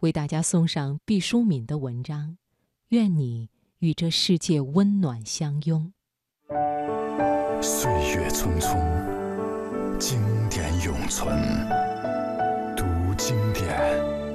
为大家送上毕淑敏的文章。愿你与这世界温暖相拥。岁月匆匆，经典永存。读经典。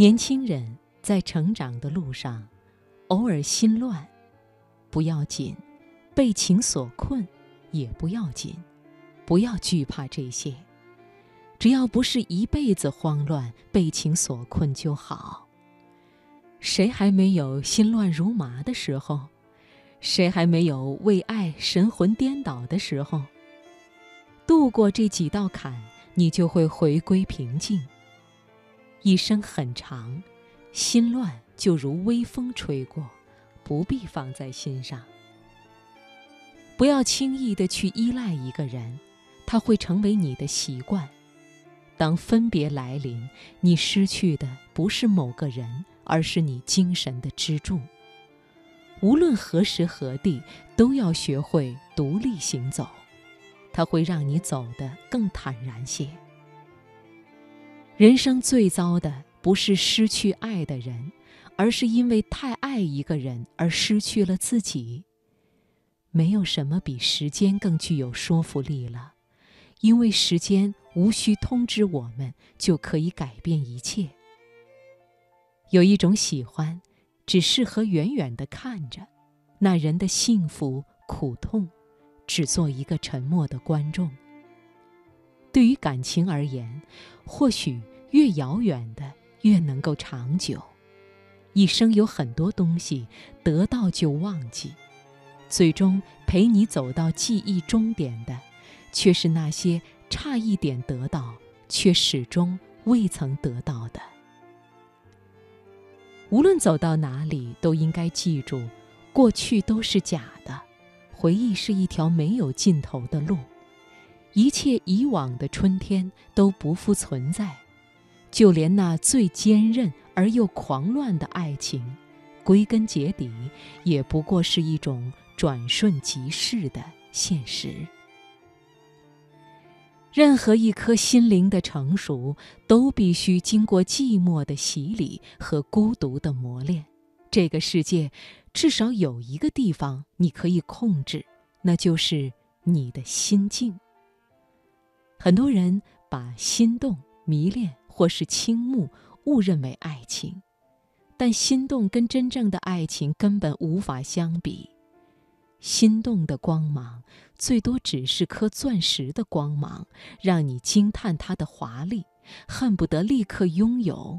年轻人在成长的路上，偶尔心乱，不要紧；被情所困，也不要紧。不要惧怕这些，只要不是一辈子慌乱、被情所困就好。谁还没有心乱如麻的时候？谁还没有为爱神魂颠倒的时候？渡过这几道坎，你就会回归平静。一生很长，心乱就如微风吹过，不必放在心上。不要轻易的去依赖一个人，他会成为你的习惯。当分别来临，你失去的不是某个人，而是你精神的支柱。无论何时何地，都要学会独立行走，它会让你走得更坦然些。人生最糟的不是失去爱的人，而是因为太爱一个人而失去了自己。没有什么比时间更具有说服力了，因为时间无需通知我们就可以改变一切。有一种喜欢，只适合远远的看着，那人的幸福苦痛，只做一个沉默的观众。对于感情而言，或许。越遥远的越能够长久，一生有很多东西得到就忘记，最终陪你走到记忆终点的，却是那些差一点得到却始终未曾得到的。无论走到哪里，都应该记住，过去都是假的，回忆是一条没有尽头的路，一切以往的春天都不复存在。就连那最坚韧而又狂乱的爱情，归根结底也不过是一种转瞬即逝的现实。任何一颗心灵的成熟，都必须经过寂寞的洗礼和孤独的磨练。这个世界，至少有一个地方你可以控制，那就是你的心境。很多人把心动、迷恋。或是倾慕，误认为爱情，但心动跟真正的爱情根本无法相比。心动的光芒，最多只是颗钻石的光芒，让你惊叹它的华丽，恨不得立刻拥有。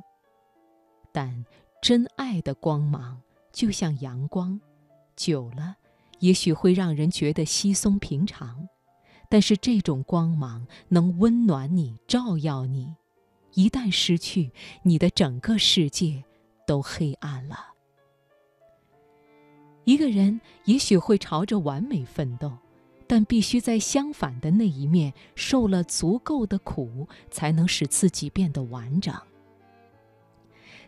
但真爱的光芒，就像阳光，久了，也许会让人觉得稀松平常，但是这种光芒能温暖你，照耀你。一旦失去，你的整个世界都黑暗了。一个人也许会朝着完美奋斗，但必须在相反的那一面受了足够的苦，才能使自己变得完整。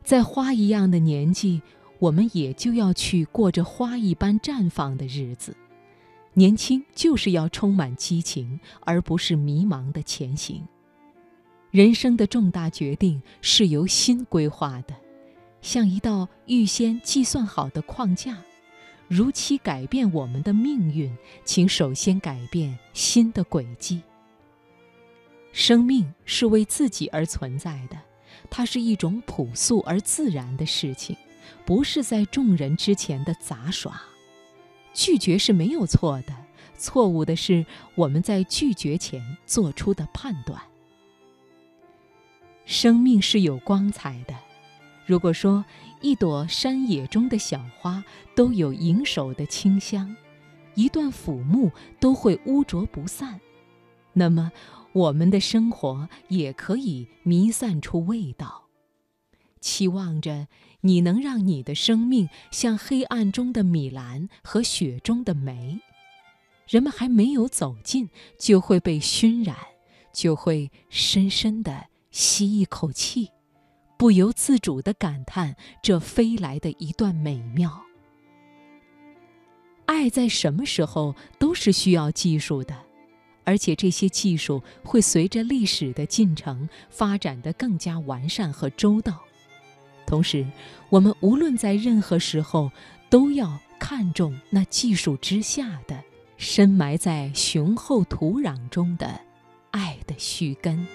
在花一样的年纪，我们也就要去过着花一般绽放的日子。年轻就是要充满激情，而不是迷茫的前行。人生的重大决定是由心规划的，像一道预先计算好的框架，如期改变我们的命运，请首先改变心的轨迹。生命是为自己而存在的，它是一种朴素而自然的事情，不是在众人之前的杂耍。拒绝是没有错的，错误的是我们在拒绝前做出的判断。生命是有光彩的。如果说一朵山野中的小花都有盈手的清香，一段腐木都会污浊不散，那么我们的生活也可以弥散出味道。期望着你能让你的生命像黑暗中的米兰和雪中的梅，人们还没有走近，就会被熏染，就会深深地吸一口气，不由自主地感叹这飞来的一段美妙。爱在什么时候都是需要技术的，而且这些技术会随着历史的进程发展得更加完善和周到。同时，我们无论在任何时候，都要看重那技术之下的、深埋在雄厚土壤中的爱的须根。